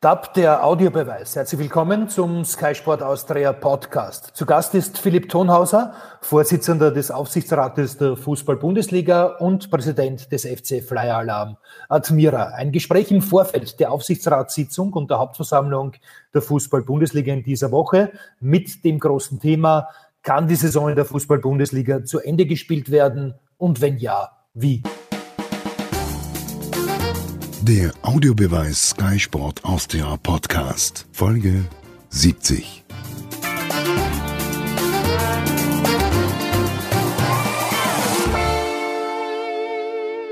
DAB, der Audiobeweis. Herzlich willkommen zum Sky Sport Austria Podcast. Zu Gast ist Philipp Thonhauser, Vorsitzender des Aufsichtsrates der Fußball-Bundesliga und Präsident des FC Flyer Alarm Admira. Ein Gespräch im Vorfeld der Aufsichtsratssitzung und der Hauptversammlung der Fußball-Bundesliga in dieser Woche mit dem großen Thema, kann die Saison in der Fußball-Bundesliga zu Ende gespielt werden und wenn ja, wie? Der Audiobeweis Sky Sport Austria Podcast, Folge 70.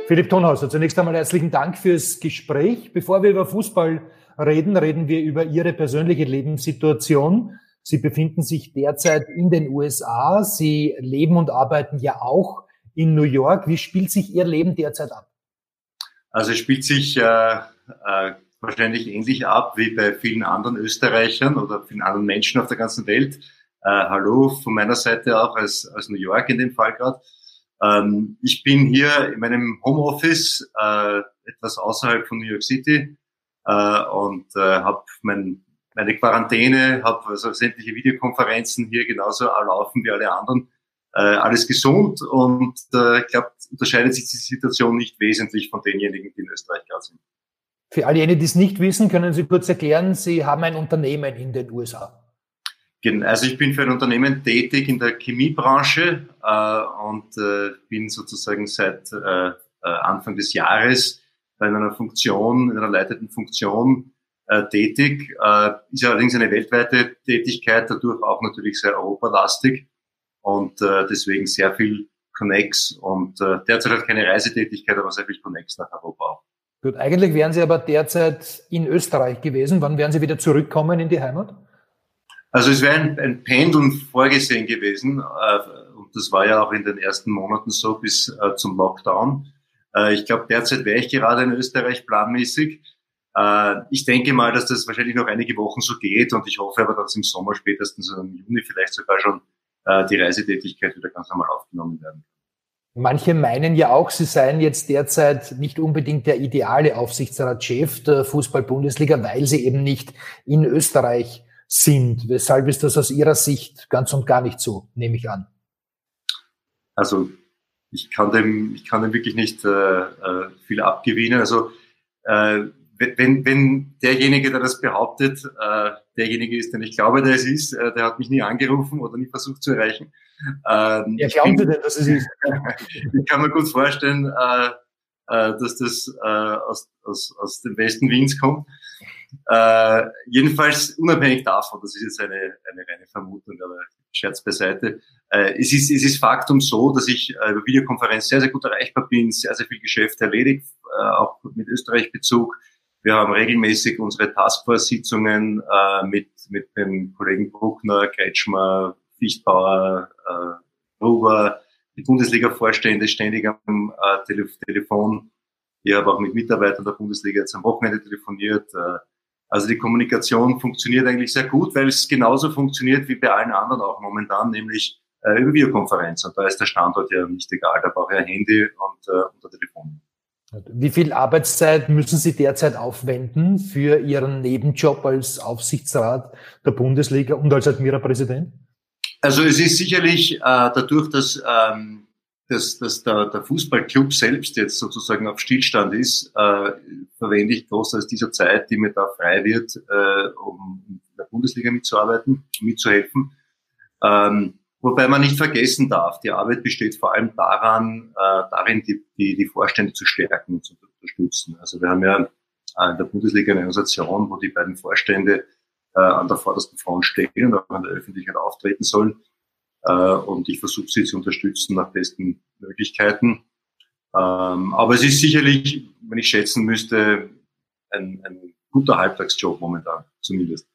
Philipp Tonhauser, zunächst einmal herzlichen Dank fürs Gespräch. Bevor wir über Fußball reden, reden wir über Ihre persönliche Lebenssituation. Sie befinden sich derzeit in den USA. Sie leben und arbeiten ja auch in New York. Wie spielt sich Ihr Leben derzeit ab? Also es spielt sich äh, äh, wahrscheinlich ähnlich ab wie bei vielen anderen Österreichern oder vielen anderen Menschen auf der ganzen Welt. Äh, hallo von meiner Seite auch als, als New York in dem Fall gerade. Ähm, ich bin hier in meinem Homeoffice äh, etwas außerhalb von New York City äh, und äh, habe mein, meine Quarantäne, habe also sämtliche Videokonferenzen hier genauso laufen wie alle anderen äh, alles gesund und äh, ich glaube, unterscheidet sich die Situation nicht wesentlich von denjenigen, die in Österreich gerade sind. Für all jene, die es nicht wissen, können Sie kurz erklären, Sie haben ein Unternehmen in den USA. Also ich bin für ein Unternehmen tätig in der Chemiebranche äh, und äh, bin sozusagen seit äh, äh Anfang des Jahres bei einer Funktion, in einer leitenden Funktion äh, tätig. Äh, ist allerdings eine weltweite Tätigkeit, dadurch auch natürlich sehr europalastig und äh, deswegen sehr viel Connex und äh, derzeit halt keine Reisetätigkeit, aber sehr viel Connex nach Europa auch. Gut, eigentlich wären Sie aber derzeit in Österreich gewesen. Wann werden Sie wieder zurückkommen in die Heimat? Also es wäre ein, ein Pendeln vorgesehen gewesen äh, und das war ja auch in den ersten Monaten so bis äh, zum Lockdown. Äh, ich glaube, derzeit wäre ich gerade in Österreich planmäßig. Äh, ich denke mal, dass das wahrscheinlich noch einige Wochen so geht und ich hoffe aber, dass im Sommer spätestens im Juni vielleicht sogar schon äh, die Reisetätigkeit wieder ganz normal aufgenommen werden Manche meinen ja auch, sie seien jetzt derzeit nicht unbedingt der ideale Aufsichtsratschef der Fußball-Bundesliga, weil sie eben nicht in Österreich sind. Weshalb ist das aus Ihrer Sicht ganz und gar nicht so, nehme ich an? Also ich kann dem, ich kann dem wirklich nicht äh, äh viel abgewinnen. Also äh, wenn, wenn derjenige, der das behauptet, äh, derjenige ist, den ich glaube, der es ist, äh, der hat mich nie angerufen oder nie versucht zu erreichen. Ähm, ja, glauben Sie denn, dass es ist? ich kann mir gut vorstellen, äh, äh, dass das äh, aus, aus, aus dem Westen Wiens kommt. Äh, jedenfalls unabhängig davon, das ist jetzt eine, eine reine Vermutung, aber Scherz beiseite. Äh, es, ist, es ist Faktum so, dass ich äh, über Videokonferenz sehr, sehr gut erreichbar bin, sehr, sehr viel Geschäft erledigt, äh, auch mit Österreich-Bezug wir haben regelmäßig unsere Taskforce-Sitzungen äh, mit, mit dem Kollegen Bruckner, Kretschmer, Fichtbauer, äh, Gruber, die Bundesliga-Vorstände ständig am äh, Tele Telefon. Ich habe auch mit Mitarbeitern der Bundesliga jetzt am Wochenende telefoniert. Äh, also die Kommunikation funktioniert eigentlich sehr gut, weil es genauso funktioniert wie bei allen anderen auch momentan, nämlich äh, über Videokonferenz. Und da ist der Standort ja nicht egal, da brauche ich ein Handy und, äh, und ein Telefon. Wie viel Arbeitszeit müssen Sie derzeit aufwenden für Ihren Nebenjob als Aufsichtsrat der Bundesliga und als Admira-Präsident? Also es ist sicherlich äh, dadurch, dass, ähm, dass, dass der, der Fußballclub selbst jetzt sozusagen auf Stillstand ist, äh, verwende ich großteils dieser Zeit, die mir da frei wird, äh, um in der Bundesliga mitzuarbeiten, mitzuhelfen. Ähm, Wobei man nicht vergessen darf, die Arbeit besteht vor allem daran, äh, darin, die, die, die Vorstände zu stärken und zu unterstützen. Also wir haben ja äh, in der Bundesliga eine Organisation, wo die beiden Vorstände äh, an der vordersten Front stehen und auch an der Öffentlichkeit auftreten sollen. Äh, und ich versuche sie zu unterstützen nach besten Möglichkeiten. Ähm, aber es ist sicherlich, wenn ich schätzen müsste, ein, ein guter Halbtagsjob momentan, zumindest.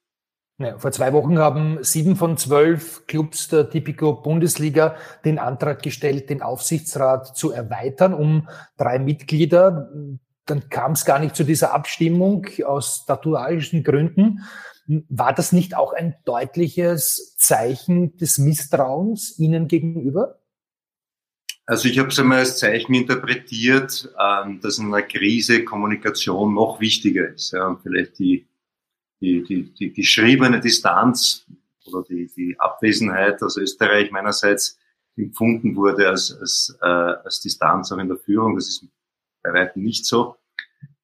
Ja, vor zwei Wochen haben sieben von zwölf Clubs der Tipico Bundesliga den Antrag gestellt, den Aufsichtsrat zu erweitern um drei Mitglieder. Dann kam es gar nicht zu dieser Abstimmung aus statuarischen Gründen. War das nicht auch ein deutliches Zeichen des Misstrauens Ihnen gegenüber? Also ich habe es einmal als Zeichen interpretiert, ähm, dass in einer Krise Kommunikation noch wichtiger ist und vielleicht die die, die, die geschriebene Distanz oder die, die Abwesenheit aus Österreich meinerseits empfunden wurde als, als, äh, als Distanz auch in der Führung. Das ist bei weitem nicht so.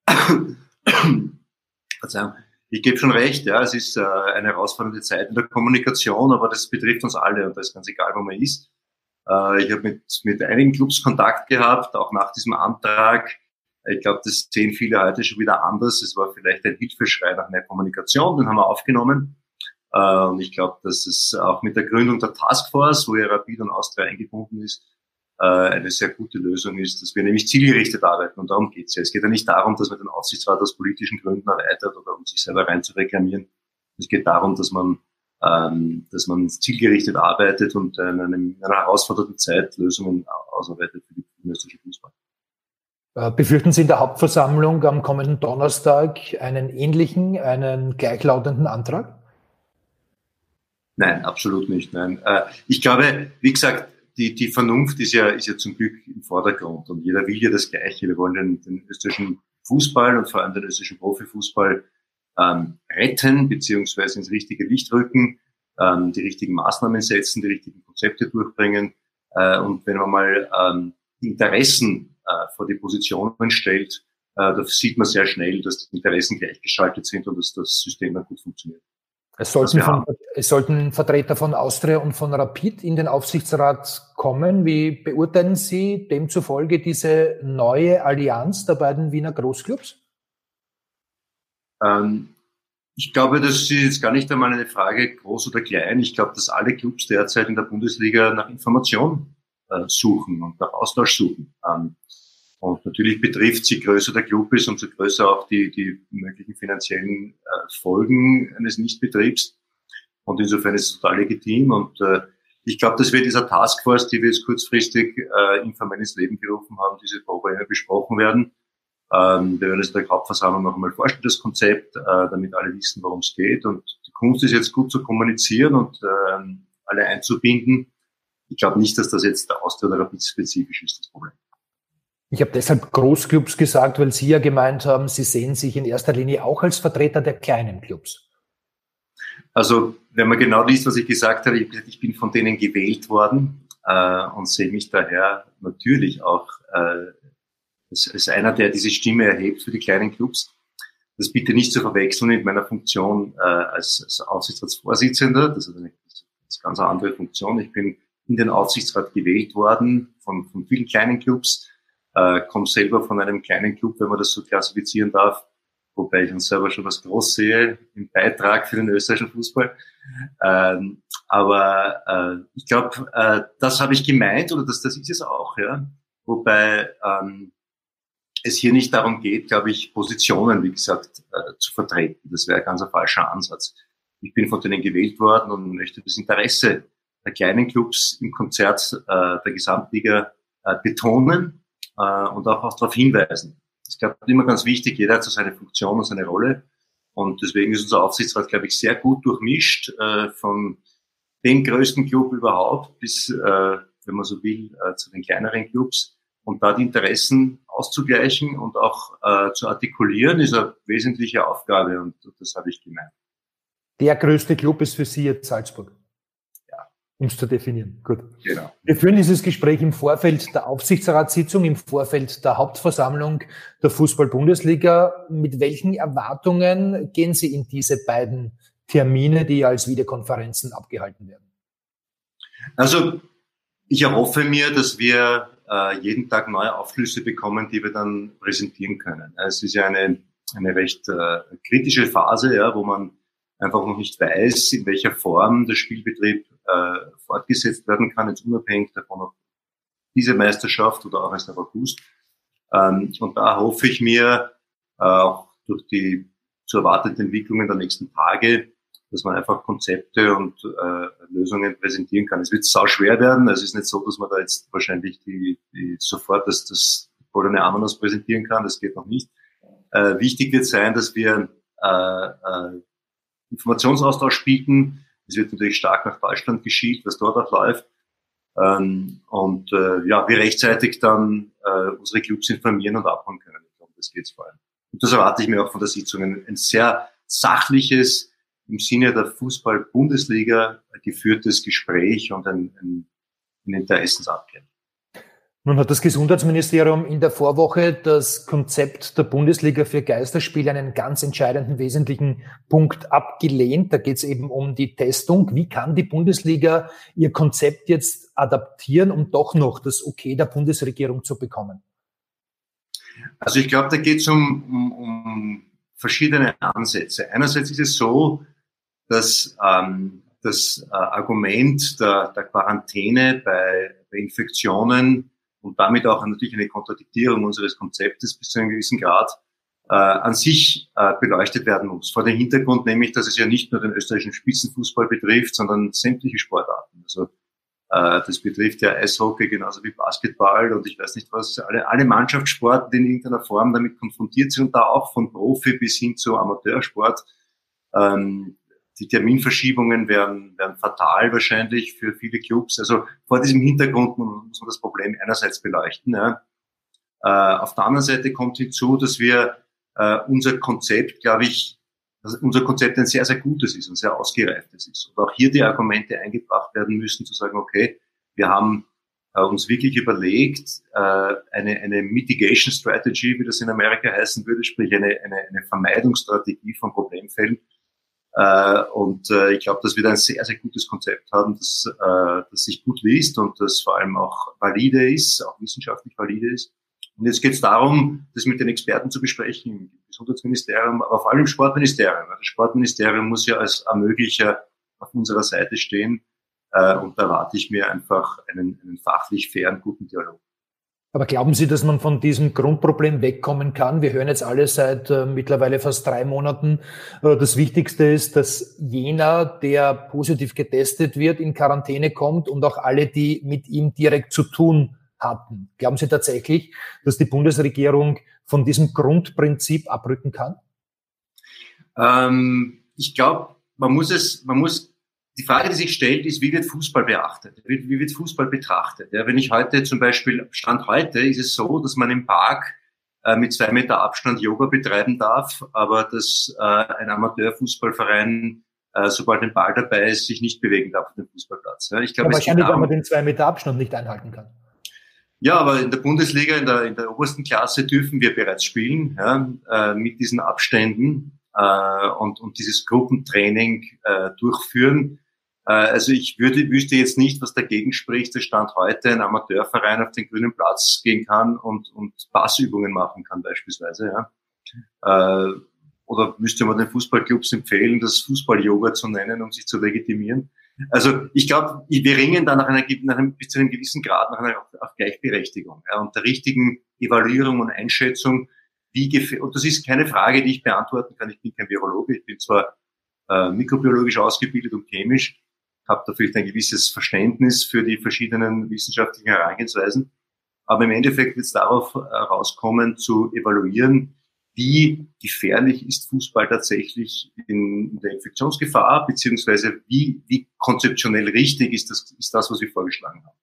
Ich gebe schon recht, ja, es ist äh, eine herausfordernde Zeit in der Kommunikation, aber das betrifft uns alle und das ist ganz egal, wo man ist. Äh, ich habe mit, mit einigen Clubs Kontakt gehabt, auch nach diesem Antrag. Ich glaube, das sehen viele heute schon wieder anders. Es war vielleicht ein Hilfeschrei nach mehr Kommunikation, den haben wir aufgenommen. Äh, und ich glaube, dass es auch mit der Gründung der Taskforce, wo ja Rapid und Austria eingebunden ist, äh, eine sehr gute Lösung ist, dass wir nämlich zielgerichtet arbeiten. Und darum geht es ja. Es geht ja nicht darum, dass man den Aufsichtsrat aus politischen Gründen erweitert oder um sich selber rein zu reklamieren. Es geht darum, dass man, ähm, dass man zielgerichtet arbeitet und in, einem, in einer herausfordernden Zeit Lösungen ausarbeitet für den österreichischen Fußball. Äh, befürchten Sie in der Hauptversammlung am kommenden Donnerstag einen ähnlichen, einen gleichlautenden Antrag? Nein, absolut nicht. Nein. Äh, ich glaube, wie gesagt, die, die Vernunft ist ja, ist ja zum Glück im Vordergrund und jeder will ja das Gleiche. Wir wollen den, den österreichischen Fußball und vor allem den österreichischen Profifußball ähm, retten beziehungsweise ins richtige Licht rücken, ähm, die richtigen Maßnahmen setzen, die richtigen Konzepte durchbringen. Äh, und wenn man mal ähm, Interessen vor die Positionen stellt, äh, da sieht man sehr schnell, dass die Interessen gleichgeschaltet sind und dass das System dann gut funktioniert. Es sollten, von, es sollten Vertreter von Austria und von Rapid in den Aufsichtsrat kommen. Wie beurteilen Sie demzufolge diese neue Allianz der beiden Wiener Großclubs? Ähm, ich glaube, das ist jetzt gar nicht einmal eine Frage groß oder klein. Ich glaube, dass alle Clubs derzeit in der Bundesliga nach Information äh, suchen und nach Austausch suchen. Ähm, und natürlich betrifft, je größer der Club ist, umso größer auch die, die möglichen finanziellen äh, Folgen eines Nichtbetriebs. Und insofern ist es total legitim. Und äh, ich glaube, dass wir dieser Taskforce, die wir jetzt kurzfristig informell ins Leben gerufen haben, diese Probleme besprochen werden. Ähm, wir werden es der Hauptversammlung noch einmal vorstellen, das Konzept, damit alle wissen, worum es geht. Und die Kunst ist jetzt gut zu kommunizieren und äh, alle einzubinden. Ich glaube nicht, dass das jetzt der Austria oder spezifisch ist, das Problem. Ich habe deshalb Großclubs gesagt, weil Sie ja gemeint haben, Sie sehen sich in erster Linie auch als Vertreter der kleinen Clubs. Also, wenn man genau liest, was ich gesagt habe, ich bin von denen gewählt worden äh, und sehe mich daher natürlich auch äh, als, als einer, der diese Stimme erhebt für die kleinen Clubs. Das bitte nicht zu verwechseln mit meiner Funktion äh, als, als Aufsichtsratsvorsitzender. Das ist eine, das ist eine ganz andere Funktion. Ich bin in den Aufsichtsrat gewählt worden von, von vielen kleinen Clubs äh, komme selber von einem kleinen Club, wenn man das so klassifizieren darf, wobei ich uns selber schon was groß sehe im Beitrag für den österreichischen Fußball. Ähm, aber äh, ich glaube, äh, das habe ich gemeint oder das, das ist es auch, ja. Wobei ähm, es hier nicht darum geht, glaube ich, Positionen, wie gesagt, äh, zu vertreten. Das wäre ganz ein falscher Ansatz. Ich bin von denen gewählt worden und möchte das Interesse kleinen Clubs im Konzert äh, der Gesamtliga äh, betonen äh, und auch, auch darauf hinweisen. Es glaube immer ganz wichtig, jeder hat so seine Funktion und seine Rolle. Und deswegen ist unser Aufsichtsrat, glaube ich, sehr gut durchmischt, äh, von dem größten Club überhaupt bis, äh, wenn man so will, äh, zu den kleineren Clubs. Und da die Interessen auszugleichen und auch äh, zu artikulieren, ist eine wesentliche Aufgabe und das habe ich gemeint. Der größte Club ist für Sie jetzt Salzburg um es zu definieren. Gut. Genau. Wir führen dieses Gespräch im Vorfeld der Aufsichtsratssitzung, im Vorfeld der Hauptversammlung der Fußball-Bundesliga. Mit welchen Erwartungen gehen Sie in diese beiden Termine, die als Videokonferenzen abgehalten werden? Also ich erhoffe mir, dass wir äh, jeden Tag neue Aufschlüsse bekommen, die wir dann präsentieren können. Es ist ja eine, eine recht äh, kritische Phase, ja, wo man einfach noch nicht weiß, in welcher Form der Spielbetrieb äh, fortgesetzt werden kann, jetzt unabhängig davon, ob diese Meisterschaft oder auch erst ab August. Ähm, und da hoffe ich mir, äh, auch durch die zu erwarteten Entwicklungen der nächsten Tage, dass man einfach Konzepte und äh, Lösungen präsentieren kann. Es wird sau schwer werden. Es ist nicht so, dass man da jetzt wahrscheinlich die, die sofort das, das goldene Ananas präsentieren kann. Das geht noch nicht. Äh, wichtig wird sein, dass wir äh, äh, Informationsaustausch bieten, es wird natürlich stark nach Deutschland geschielt, was dort auch läuft. Ähm, und äh, ja, wir rechtzeitig dann äh, unsere Clubs informieren und abholen können. Ich glaube, das geht's vor allem. Und das erwarte ich mir auch von der Sitzung. Ein, ein sehr sachliches, im Sinne der Fußball-Bundesliga geführtes Gespräch und ein, ein, ein Interessensabgleich. Nun hat das Gesundheitsministerium in der Vorwoche das Konzept der Bundesliga für Geisterspiele einen ganz entscheidenden, wesentlichen Punkt abgelehnt. Da geht es eben um die Testung. Wie kann die Bundesliga ihr Konzept jetzt adaptieren, um doch noch das Okay der Bundesregierung zu bekommen? Also ich glaube, da geht es um, um, um verschiedene Ansätze. Einerseits ist es so, dass ähm, das äh, Argument der, der Quarantäne bei, bei Infektionen und damit auch natürlich eine Kontradiktierung unseres Konzeptes bis zu einem gewissen Grad äh, an sich äh, beleuchtet werden muss. Vor dem Hintergrund nämlich, dass es ja nicht nur den österreichischen Spitzenfußball betrifft, sondern sämtliche Sportarten. Also äh, das betrifft ja Eishockey genauso wie Basketball und ich weiß nicht was, alle, alle Mannschaftssporten, die in irgendeiner Form damit konfrontiert sind da auch von Profi bis hin zu Amateursport. Ähm, die Terminverschiebungen wären, wären fatal wahrscheinlich für viele Clubs. Also vor diesem Hintergrund muss man das Problem einerseits beleuchten. Ja. Äh, auf der anderen Seite kommt hinzu, dass wir äh, unser Konzept, glaube ich, dass unser Konzept ein sehr, sehr gutes ist und sehr ausgereiftes ist. Und auch hier die Argumente eingebracht werden müssen, zu sagen, okay, wir haben äh, uns wirklich überlegt, äh, eine, eine Mitigation Strategy, wie das in Amerika heißen würde, sprich eine, eine, eine Vermeidungsstrategie von Problemfällen, äh, und äh, ich glaube, dass wir da ein sehr, sehr gutes Konzept haben, das, äh, das sich gut liest und das vor allem auch valide ist, auch wissenschaftlich valide ist. Und jetzt geht es darum, das mit den Experten zu besprechen, im Gesundheitsministerium, aber vor allem im Sportministerium. Das Sportministerium muss ja als Ermöglicher auf unserer Seite stehen. Äh, und da erwarte ich mir einfach einen, einen fachlich fairen, guten Dialog. Aber glauben Sie, dass man von diesem Grundproblem wegkommen kann? Wir hören jetzt alle seit äh, mittlerweile fast drei Monaten. Äh, das Wichtigste ist, dass jener, der positiv getestet wird, in Quarantäne kommt und auch alle, die mit ihm direkt zu tun hatten. Glauben Sie tatsächlich, dass die Bundesregierung von diesem Grundprinzip abrücken kann? Ähm, ich glaube, man muss es, man muss die Frage, die sich stellt, ist, wie wird Fußball beachtet? Wie, wie wird Fußball betrachtet? Ja, wenn ich heute zum Beispiel, Stand heute, ist es so, dass man im Park äh, mit zwei Meter Abstand Yoga betreiben darf, aber dass äh, ein Amateurfußballverein, äh, sobald ein Ball dabei ist, sich nicht bewegen darf auf dem Fußballplatz. Ja, ich glaube, ja, wahrscheinlich, weil man den zwei Meter Abstand nicht einhalten kann. Ja, aber in der Bundesliga, in der, in der obersten Klasse dürfen wir bereits spielen, ja, äh, mit diesen Abständen äh, und, und dieses Gruppentraining äh, durchführen. Äh, also ich würde, wüsste jetzt nicht, was dagegen spricht, dass Stand heute ein Amateurverein auf den grünen Platz gehen kann und, und Passübungen machen kann beispielsweise. Ja. Äh, oder müsste man den Fußballclubs empfehlen, das Fußball-Yoga zu nennen, um sich zu legitimieren. Also ich glaube, wir ringen da nach, einer, nach einem, bis zu einem gewissen Grad nach einer auf Gleichberechtigung ja, und der richtigen Evaluierung und Einschätzung, wie und das ist keine Frage, die ich beantworten kann. Ich bin kein Virologe, ich bin zwar äh, mikrobiologisch ausgebildet und chemisch, habe da vielleicht ein gewisses Verständnis für die verschiedenen wissenschaftlichen Herangehensweisen. Aber im Endeffekt wird es darauf herauskommen, äh, zu evaluieren, wie gefährlich ist Fußball tatsächlich in der Infektionsgefahr, beziehungsweise wie, wie konzeptionell richtig ist das, ist das, was wir vorgeschlagen haben.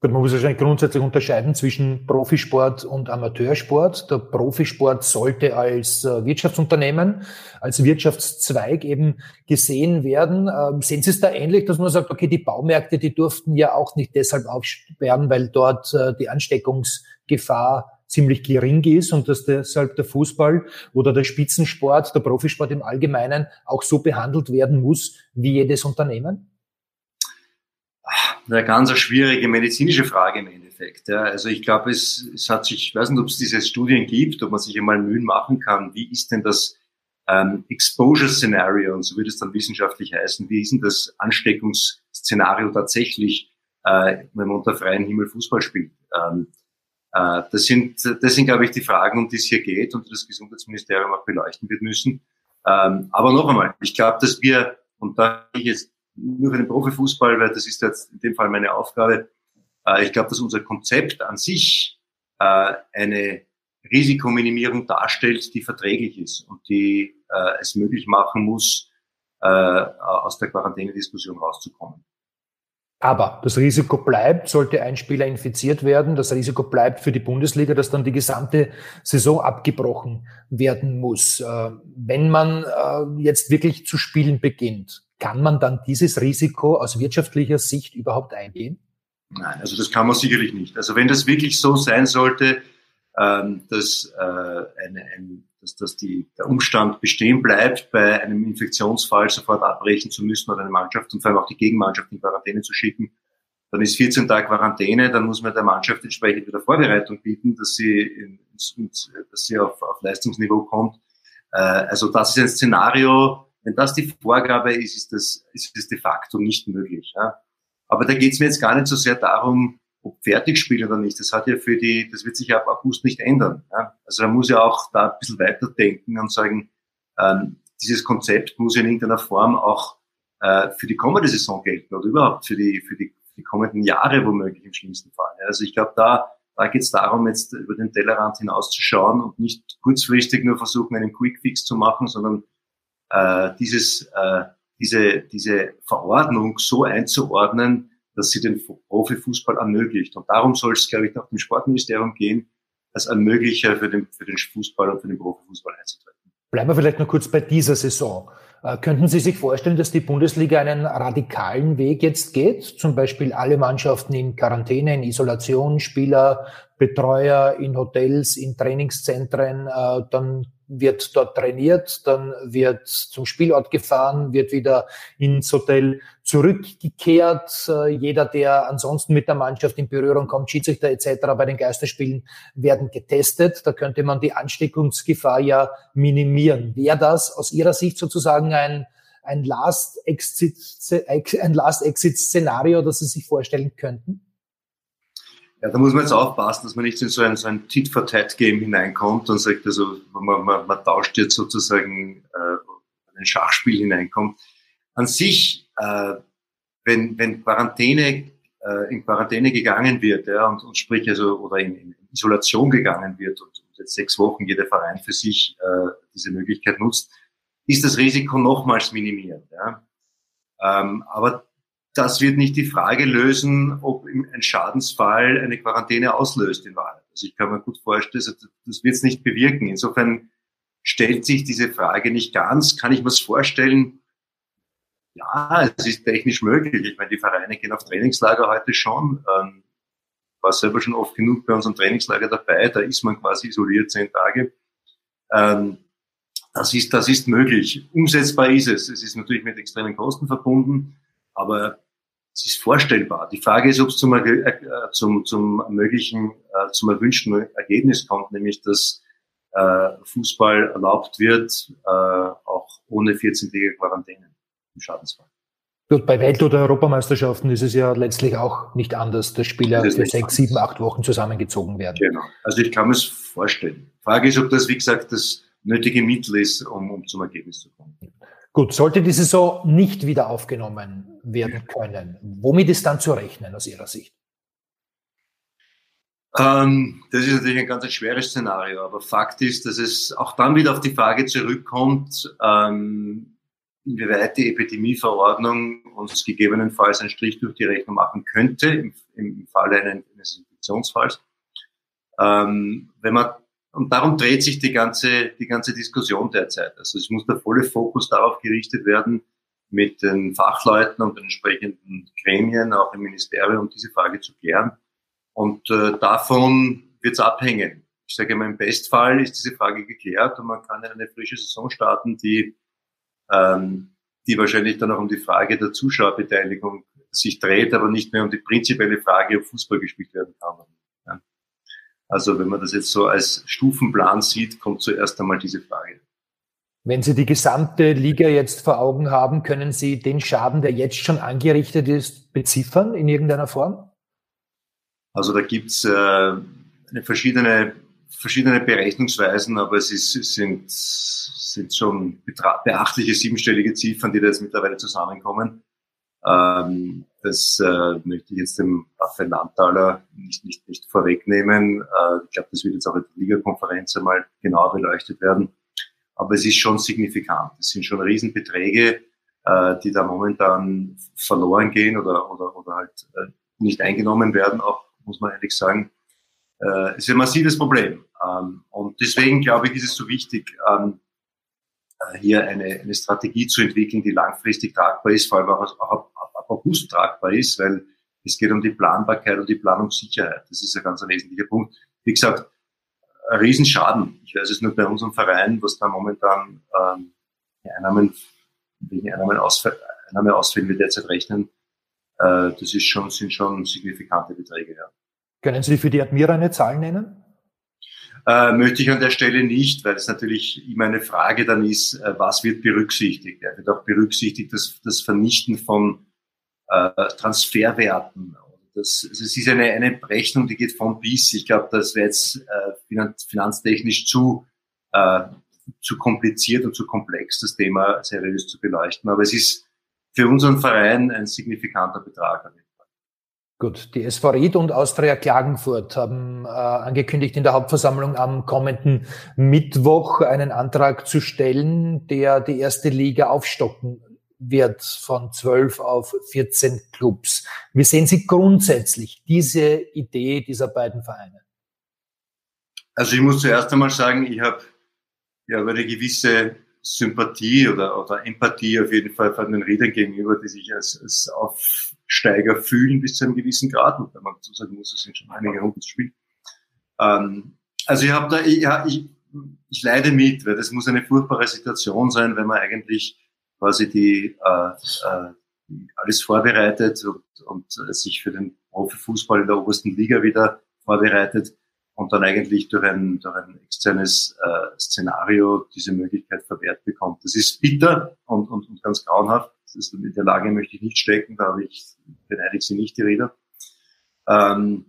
Gut, man muss wahrscheinlich grundsätzlich unterscheiden zwischen Profisport und Amateursport. Der Profisport sollte als äh, Wirtschaftsunternehmen, als Wirtschaftszweig eben gesehen werden. Ähm, sehen Sie es da ähnlich, dass man sagt, okay, die Baumärkte, die durften ja auch nicht deshalb aufsperren, weil dort äh, die Ansteckungsgefahr ziemlich gering ist und dass deshalb der Fußball oder der Spitzensport, der Profisport im Allgemeinen auch so behandelt werden muss wie jedes Unternehmen? Eine ganz schwierige medizinische Frage im Endeffekt. Ja. Also ich glaube, es, es hat sich, ich weiß nicht, ob es diese Studien gibt, ob man sich einmal Mühen machen kann, wie ist denn das ähm, Exposure Scenario, und so würde es dann wissenschaftlich heißen, wie ist denn das Ansteckungsszenario tatsächlich, äh, wenn man unter freiem Himmel Fußball spielt? Ähm, äh, das sind, das sind, glaube ich, die Fragen, um die es hier geht und das Gesundheitsministerium auch beleuchten wird müssen. Ähm, aber noch einmal, ich glaube, dass wir, und da ich jetzt nur für den Profifußball, weil das ist jetzt in dem Fall meine Aufgabe. Äh, ich glaube, dass unser Konzept an sich äh, eine Risikominimierung darstellt, die verträglich ist und die äh, es möglich machen muss, aus der Quarantänediskussion rauszukommen. Aber das Risiko bleibt, sollte ein Spieler infiziert werden, das Risiko bleibt für die Bundesliga, dass dann die gesamte Saison abgebrochen werden muss. Wenn man jetzt wirklich zu spielen beginnt, kann man dann dieses Risiko aus wirtschaftlicher Sicht überhaupt eingehen? Nein, also das kann man sicherlich nicht. Also wenn das wirklich so sein sollte, ähm, dass, äh, eine, ein, dass, dass die, der Umstand bestehen bleibt, bei einem Infektionsfall sofort abbrechen zu müssen oder eine Mannschaft und vor allem auch die Gegenmannschaft in Quarantäne zu schicken, dann ist 14 Tage Quarantäne, dann muss man der Mannschaft entsprechend wieder Vorbereitung bieten, dass sie, in, dass sie auf, auf Leistungsniveau kommt. Äh, also das ist ein Szenario, wenn das die Vorgabe ist, ist das, ist das de facto nicht möglich. Ja? Aber da geht es mir jetzt gar nicht so sehr darum, ob fertig spielen oder nicht. Das hat ja für die, das wird sich ab August nicht ändern. Ja? Also da muss ja auch da ein bisschen weiterdenken und sagen, ähm, dieses Konzept muss ja in irgendeiner Form auch äh, für die kommende Saison gelten oder überhaupt für die, für die, die kommenden Jahre womöglich im schlimmsten Fall. Ja? Also ich glaube, da, da geht es darum, jetzt über den Tellerrand hinauszuschauen und nicht kurzfristig nur versuchen, einen Quickfix zu machen, sondern äh, dieses, äh, diese, diese Verordnung so einzuordnen, dass sie den Profifußball ermöglicht. Und darum soll es, glaube ich, nach dem Sportministerium gehen, als Ermöglicher für den, für den Fußball und für den Profifußball einzutreten. Bleiben wir vielleicht noch kurz bei dieser Saison. Äh, könnten Sie sich vorstellen, dass die Bundesliga einen radikalen Weg jetzt geht? Zum Beispiel alle Mannschaften in Quarantäne, in Isolation, Spieler, Betreuer in Hotels, in Trainingszentren, äh, dann wird dort trainiert, dann wird zum Spielort gefahren, wird wieder ins Hotel zurückgekehrt. Äh, jeder, der ansonsten mit der Mannschaft in Berührung kommt, Schiedsrichter etc. bei den Geisterspielen werden getestet. Da könnte man die Ansteckungsgefahr ja minimieren. Wäre das aus Ihrer Sicht sozusagen ein, ein Last-Exit-Szenario, das Sie sich vorstellen könnten? Ja, da muss man jetzt aufpassen, dass man nicht in so ein, so ein Tit-for-Tat-Game hineinkommt und sagt, also man, man, man tauscht jetzt sozusagen äh, ein Schachspiel hineinkommt. An sich, äh, wenn, wenn Quarantäne äh, in Quarantäne gegangen wird, ja, und, und sprich also oder in, in Isolation gegangen wird und, und, jetzt sechs Wochen jeder Verein für sich äh, diese Möglichkeit nutzt, ist das Risiko nochmals minimiert. Ja. Ähm, aber das wird nicht die Frage lösen, ob ein Schadensfall eine Quarantäne auslöst in Wahrheit. Also ich kann mir gut vorstellen, das wird es nicht bewirken. Insofern stellt sich diese Frage nicht ganz. Kann ich mir das vorstellen? Ja, es ist technisch möglich. Ich meine, die Vereine gehen auf Trainingslager heute schon. Ähm, war selber schon oft genug bei unserem Trainingslager dabei. Da ist man quasi isoliert zehn Tage. Ähm, das ist, das ist möglich. Umsetzbar ist es. Es ist natürlich mit extremen Kosten verbunden, aber es ist vorstellbar. Die Frage ist, ob es zum, äh, zum, zum möglichen, äh, zum erwünschten Ergebnis kommt, nämlich dass äh, Fußball erlaubt wird, äh, auch ohne 14-tägige Quarantäne im Schadensfall. Gut, bei Welt- oder Europameisterschaften ist es ja letztlich auch nicht anders, dass Spieler für sechs, sieben, acht Wochen zusammengezogen werden. Genau. Also ich kann mir es vorstellen. Frage ist, ob das, wie gesagt, das nötige Mittel ist, um, um zum Ergebnis zu kommen. Gut, sollte die Saison nicht wieder aufgenommen werden können, womit ist dann zu rechnen aus Ihrer Sicht? Ähm, das ist natürlich ein ganz schweres Szenario, aber Fakt ist, dass es auch dann wieder auf die Frage zurückkommt, ähm, inwieweit die Epidemieverordnung uns gegebenenfalls einen Strich durch die Rechnung machen könnte, im, im Falle eines Infektionsfalls. Ähm, wenn man und darum dreht sich die ganze, die ganze Diskussion derzeit. Also es muss der volle Fokus darauf gerichtet werden, mit den Fachleuten und den entsprechenden Gremien, auch im Ministerium, diese Frage zu klären. Und äh, davon wird es abhängen. Ich sage immer, im Bestfall ist diese Frage geklärt und man kann in eine frische Saison starten, die, ähm, die wahrscheinlich dann auch um die Frage der Zuschauerbeteiligung sich dreht, aber nicht mehr um die prinzipielle Frage, ob Fußball gespielt werden kann. Also wenn man das jetzt so als Stufenplan sieht, kommt zuerst einmal diese Frage. Wenn Sie die gesamte Liga jetzt vor Augen haben, können Sie den Schaden, der jetzt schon angerichtet ist, beziffern in irgendeiner Form? Also da gibt's äh, verschiedene, verschiedene Berechnungsweisen, aber es, ist, es sind, sind schon beachtliche siebenstellige Ziffern, die da jetzt mittlerweile zusammenkommen. Ähm, das äh, möchte ich jetzt dem Raphael Landtaler nicht, nicht, nicht vorwegnehmen. Äh, ich glaube, das wird jetzt auch in der Ligakonferenz einmal genauer beleuchtet werden. Aber es ist schon signifikant. Es sind schon Riesenbeträge. Äh, die da momentan verloren gehen oder, oder, oder halt äh, nicht eingenommen werden, auch muss man ehrlich sagen, äh, ist ein massives Problem. Ähm, und deswegen glaube ich, ist es so wichtig, ähm, äh, hier eine, eine Strategie zu entwickeln, die langfristig tragbar ist, vor allem auch, auch ab, ab August tragbar ist, weil es geht um die Planbarkeit und die Planungssicherheit. Das ist ein ganz wesentlicher Punkt. Wie gesagt, ein Riesenschaden. Ich weiß es nur bei unserem Verein, was da momentan ähm, die Einnahmen, wegen Einnahmeausfällen, Einnahmeausfällen wir derzeit rechnen, äh, das ist schon, sind schon signifikante Beträge. Ja. Können Sie für die Admira eine Zahl nennen? Äh, möchte ich an der Stelle nicht, weil es natürlich immer eine Frage dann ist, äh, was wird berücksichtigt. Ja, wird auch berücksichtigt das, das Vernichten von äh, Transferwerten. Das, also es ist eine, eine Berechnung, die geht von bis. Ich glaube, das wäre jetzt äh, finanztechnisch zu, äh, zu kompliziert und zu komplex, das Thema seriös zu beleuchten. Aber es ist für unseren Verein ein signifikanter Betrag. Gut, die SV Ried und Austria Klagenfurt haben äh, angekündigt, in der Hauptversammlung am kommenden Mittwoch einen Antrag zu stellen, der die erste Liga aufstocken wird von 12 auf 14 Clubs. Wie sehen Sie grundsätzlich diese Idee dieser beiden Vereine? Also ich muss zuerst einmal sagen, ich habe ja eine gewisse Sympathie oder, oder Empathie auf jeden Fall von den Riedern gegenüber, die sich als, als Aufsteiger fühlen bis zu einem gewissen Grad. Und wenn man dazu sagen muss, es sind schon einige Runden zu spielen. Ähm, also ich habe da, ich, ja, ich, ich leide mit, weil das muss eine furchtbare Situation sein, wenn man eigentlich quasi die, äh, äh, alles vorbereitet und, und äh, sich für den Profifußball in der obersten Liga wieder vorbereitet und dann eigentlich durch ein, durch ein externes äh, Szenario diese Möglichkeit verwehrt bekommt. Das ist bitter und, und, und ganz grauenhaft. Das ist, in der Lage möchte ich nicht stecken, da habe ich, beneide ich sie nicht, die Räder. Ähm,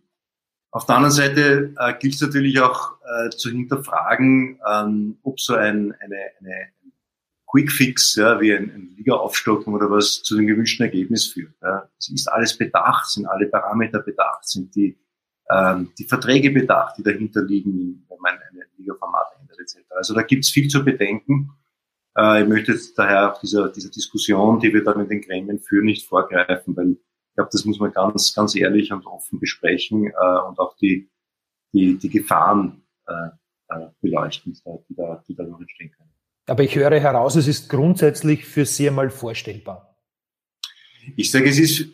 auf der anderen Seite äh, gilt es natürlich auch äh, zu hinterfragen, ähm, ob so ein, eine, eine Quickfix, ja, wie ein, ein Liga-Aufstocken oder was zu dem gewünschten Ergebnis führt. Ja. Es ist alles bedacht, sind alle Parameter bedacht, sind die ähm, die Verträge bedacht, die dahinter liegen, wenn man eine Liga-Format ändert etc. Also da gibt es viel zu bedenken. Äh, ich möchte jetzt daher auch dieser, dieser Diskussion, die wir dann in den Gremien führen, nicht vorgreifen, weil ich glaube, das muss man ganz, ganz ehrlich und offen besprechen äh, und auch die, die, die Gefahren äh, äh beleuchten, die da, die da entstehen können. Aber ich höre heraus, es ist grundsätzlich für Sie einmal vorstellbar. Ich sage, es ist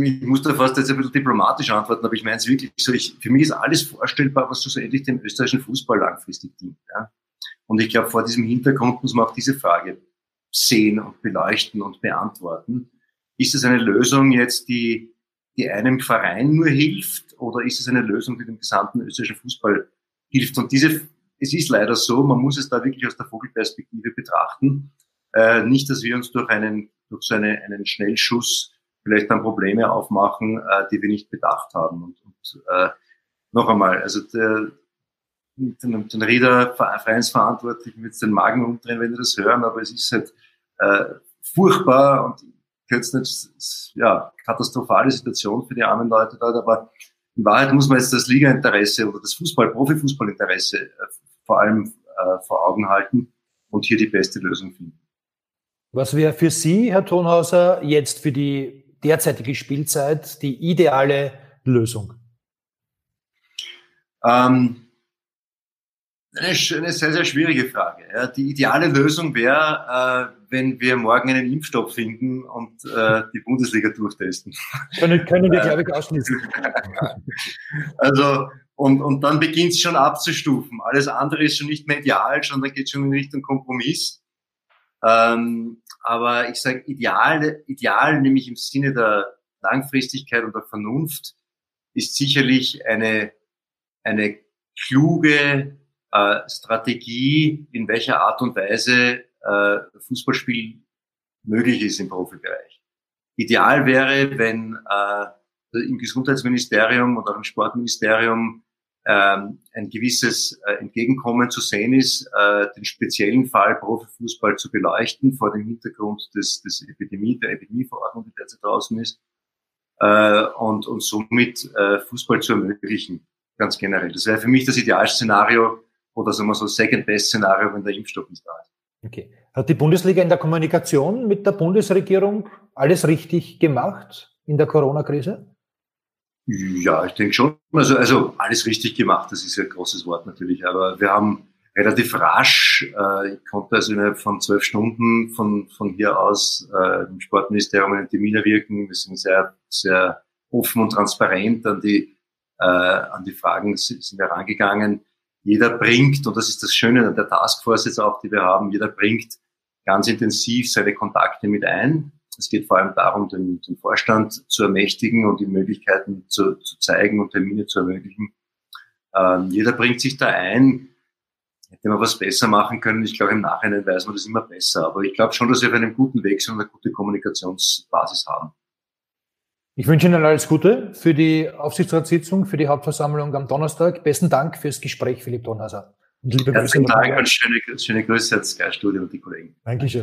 ich muss da fast jetzt ein bisschen diplomatisch antworten, aber ich meine es wirklich so, ich, für mich ist alles vorstellbar, was schlussendlich dem österreichischen Fußball langfristig dient. Ja? Und ich glaube, vor diesem Hintergrund muss man auch diese Frage sehen und beleuchten und beantworten. Ist es eine Lösung jetzt, die, die einem Verein nur hilft oder ist es eine Lösung, die dem gesamten österreichischen Fußball hilft? Und diese, es ist leider so, man muss es da wirklich aus der Vogelperspektive betrachten. Äh, nicht, dass wir uns durch einen, durch so eine, einen Schnellschuss vielleicht dann Probleme aufmachen, äh, die wir nicht bedacht haben. Und, und äh, noch einmal, also der, den, den Rieder Vereinsverantwortlichen wird den Magen umdrehen, wenn die das hören, aber es ist halt äh, furchtbar und jetzt nicht, ja, katastrophale Situation für die armen Leute dort, aber in Wahrheit muss man jetzt das Ligainteresse oder das Fußball, Profifußballinteresse äh, vor allem äh, vor Augen halten und hier die beste Lösung finden. Was wäre für Sie, Herr Tonhauser, jetzt für die derzeitige Spielzeit die ideale Lösung? Ähm, eine, eine, sehr, sehr schwierige Frage. Ja, die ideale Lösung wäre, äh, wenn wir morgen einen Impfstoff finden und äh, die Bundesliga durchtesten. Können, können wir, glaube ich, ausschließen. also, und, und dann beginnt es schon abzustufen. Alles andere ist schon nicht mehr ideal, sondern geht schon in Richtung Kompromiss. Ähm, aber ich sage ideal, ideal, nämlich im Sinne der Langfristigkeit und der Vernunft, ist sicherlich eine, eine kluge äh, Strategie, in welcher Art und Weise äh, Fußballspiel möglich ist im Profibereich. Ideal wäre, wenn äh, im Gesundheitsministerium oder im Sportministerium ähm, ein gewisses äh, Entgegenkommen zu sehen ist, äh, den speziellen Fall Profifußball zu beleuchten vor dem Hintergrund des, des Epidemie, der Epidemieverordnung, die derzeit draußen ist, äh, und, und somit äh, Fußball zu ermöglichen, ganz generell. Das wäre für mich das Idealszenario oder sagen wir so Second-Best-Szenario, wenn der Impfstoff nicht da ist. Okay. Hat die Bundesliga in der Kommunikation mit der Bundesregierung alles richtig gemacht in der Corona-Krise? Ja, ich denke schon. Also, also alles richtig gemacht, das ist ein großes Wort natürlich, aber wir haben relativ rasch, äh, ich konnte also innerhalb von zwölf Stunden von, von hier aus äh, im Sportministerium einen Termin erwirken. Wir sind sehr, sehr offen und transparent an die, äh, an die Fragen sind wir rangegangen. Jeder bringt, und das ist das Schöne an der Taskforce jetzt auch, die wir haben, jeder bringt ganz intensiv seine Kontakte mit ein. Es geht vor allem darum, den, den Vorstand zu ermächtigen und die Möglichkeiten zu, zu zeigen und Termine zu ermöglichen. Ähm, jeder bringt sich da ein. Hätte man was besser machen können. Ich glaube, im Nachhinein weiß man das immer besser. Aber ich glaube schon, dass wir auf einem guten Weg sind und eine gute Kommunikationsbasis haben. Ich wünsche Ihnen alles Gute für die Aufsichtsratssitzung, für die Hauptversammlung am Donnerstag. Besten Dank fürs Gespräch, Philipp Donhauser. Und liebe Herzlichen Grüße Dank und schöne, schöne Grüße ans Sky Studio und die Kollegen. Dankeschön.